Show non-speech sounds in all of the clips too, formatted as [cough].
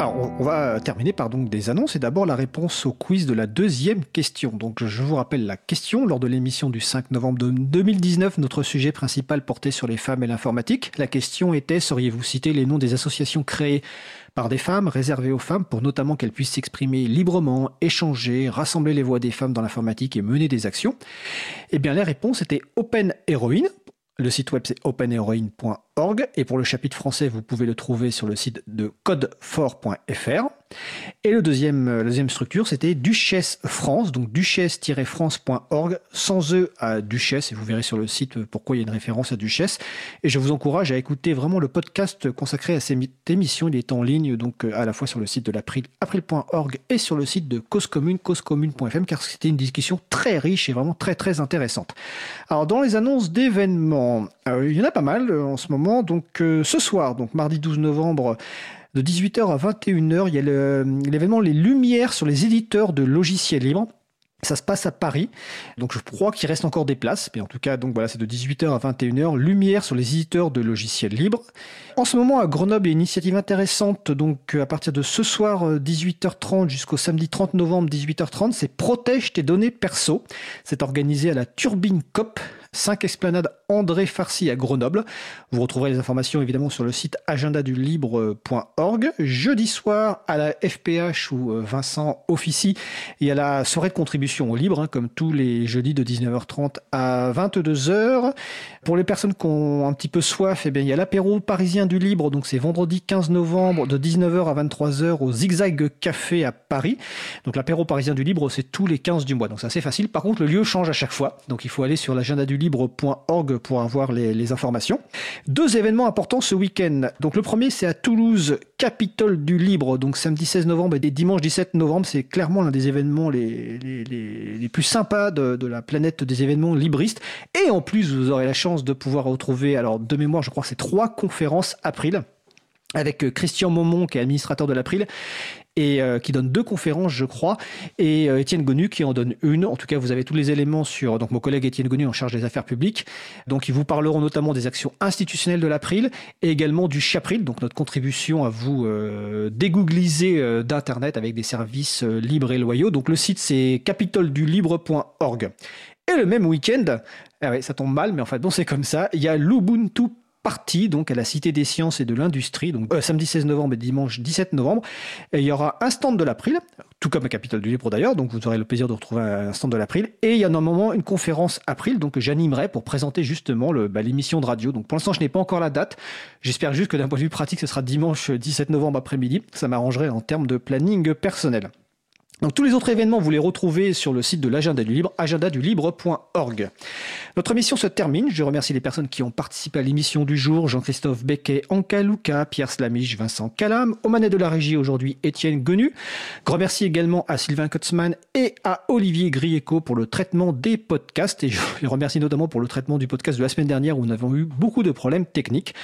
Alors, on va terminer par donc des annonces et d'abord la réponse au quiz de la deuxième question. Donc, je vous rappelle la question. Lors de l'émission du 5 novembre 2019, notre sujet principal portait sur les femmes et l'informatique. La question était, sauriez-vous citer les noms des associations créées par des femmes, réservées aux femmes, pour notamment qu'elles puissent s'exprimer librement, échanger, rassembler les voix des femmes dans l'informatique et mener des actions? Eh bien, les réponses étaient Open Heroine. Le site web c'est openheroine.org et pour le chapitre français, vous pouvez le trouver sur le site de codefort.fr. Et le deuxième, euh, la deuxième structure, c'était Duchesse France, donc duchesse-france.org, sans E à Duchesse, et vous verrez sur le site euh, pourquoi il y a une référence à Duchesse. Et je vous encourage à écouter vraiment le podcast consacré à cette émission. Il est en ligne, donc euh, à la fois sur le site de l'April, et sur le site de Cause Commune, causecommune.fm, car c'était une discussion très riche et vraiment très très intéressante. Alors dans les annonces d'événements, il y en a pas mal en ce moment. Donc ce soir, donc mardi 12 novembre, de 18h à 21h, il y a l'événement Les Lumières sur les éditeurs de logiciels libres. Ça se passe à Paris, donc je crois qu'il reste encore des places, mais en tout cas, donc voilà, c'est de 18h à 21h, lumière sur les éditeurs de logiciels libres. En ce moment, à Grenoble, il y a une initiative intéressante, donc à partir de ce soir 18h30 jusqu'au samedi 30 novembre 18h30, c'est Protège tes données perso. C'est organisé à la Turbine COP, 5 esplanades André Farcy à Grenoble. Vous retrouverez les informations évidemment sur le site agendadulibre.org. Jeudi soir à la FPH où euh, Vincent officie, il y a la soirée de contribution au libre, hein, comme tous les jeudis de 19h30 à 22h. Pour les personnes qui ont un petit peu soif, eh bien, il y a l'apéro parisien du libre, donc c'est vendredi 15 novembre de 19h à 23h au Zigzag Café à Paris. Donc l'apéro parisien du libre, c'est tous les 15 du mois, donc c'est assez facile. Par contre, le lieu change à chaque fois, donc il faut aller sur l'agenda du libre.org pour avoir les, informations. Deux événements importants ce week-end. Donc le premier, c'est à Toulouse, Capitole du Libre, donc samedi 16 novembre et dimanche 17 novembre. C'est clairement l'un des événements les, les, plus sympas de, la planète des événements libristes. Et en plus, vous aurez la chance de pouvoir retrouver, alors de mémoire, je crois que c'est trois conférences April avec Christian Momont qui est administrateur de l'April et euh, qui donne deux conférences, je crois, et euh, Étienne Gonu qui en donne une. En tout cas, vous avez tous les éléments sur donc mon collègue Étienne Gonu en charge des affaires publiques. Donc, ils vous parleront notamment des actions institutionnelles de l'April et également du Chapril, donc notre contribution à vous euh, dégoogliser euh, d'internet avec des services libres et loyaux. Donc, le site c'est capitoledulibre.org. Et le même week-end, ah ouais, ça tombe mal, mais en fait, bon, c'est comme ça. Il y a l'Ubuntu partie donc à la Cité des Sciences et de l'Industrie, donc euh, samedi 16 novembre et dimanche 17 novembre. Il y aura un stand de l'April, tout comme la capitale du Libre d'ailleurs, donc vous aurez le plaisir de retrouver un stand de l'April. Et il y a normalement une conférence April, donc j'animerai pour présenter justement bah, l'émission de radio. Donc pour l'instant, je n'ai pas encore la date. J'espère juste que d'un point de vue pratique, ce sera dimanche 17 novembre après-midi. Ça m'arrangerait en termes de planning personnel. Donc tous les autres événements, vous les retrouvez sur le site de l'agenda du libre, agendadulibre.org. Notre émission se termine. Je remercie les personnes qui ont participé à l'émission du jour. Jean-Christophe Becquet, Anka Luca, Pierre Slamiche, Vincent Calam. Au manet de la régie aujourd'hui, Étienne Gonu. Grand merci également à Sylvain Kotzmann et à Olivier Grieco pour le traitement des podcasts. Et je [laughs] les remercie notamment pour le traitement du podcast de la semaine dernière où nous avons eu beaucoup de problèmes techniques.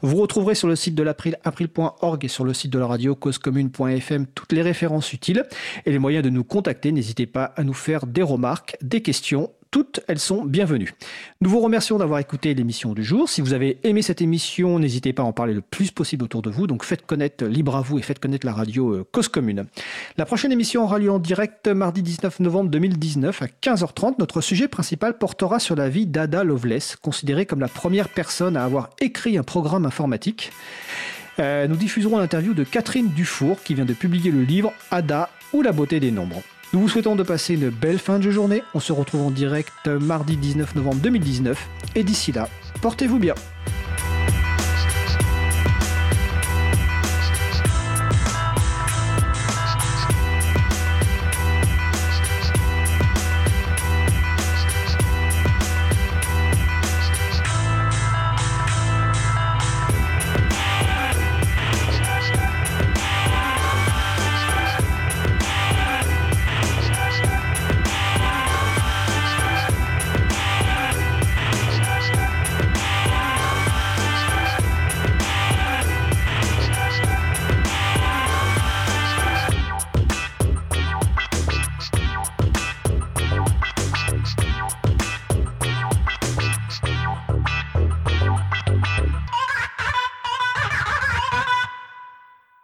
Vous retrouverez sur le site de l'April, april.org et sur le site de la radio causecommune.fm toutes les références utiles et les moyen de nous contacter. N'hésitez pas à nous faire des remarques, des questions. Toutes, elles sont bienvenues. Nous vous remercions d'avoir écouté l'émission du jour. Si vous avez aimé cette émission, n'hésitez pas à en parler le plus possible autour de vous. Donc faites connaître Libre à vous et faites connaître la radio euh, Cause Commune. La prochaine émission aura lieu en direct mardi 19 novembre 2019 à 15h30. Notre sujet principal portera sur la vie d'Ada Loveless, considérée comme la première personne à avoir écrit un programme informatique. Euh, nous diffuserons l'interview de Catherine Dufour qui vient de publier le livre Ada ou la beauté des nombres. Nous vous souhaitons de passer une belle fin de journée. On se retrouve en direct mardi 19 novembre 2019. Et d'ici là, portez-vous bien.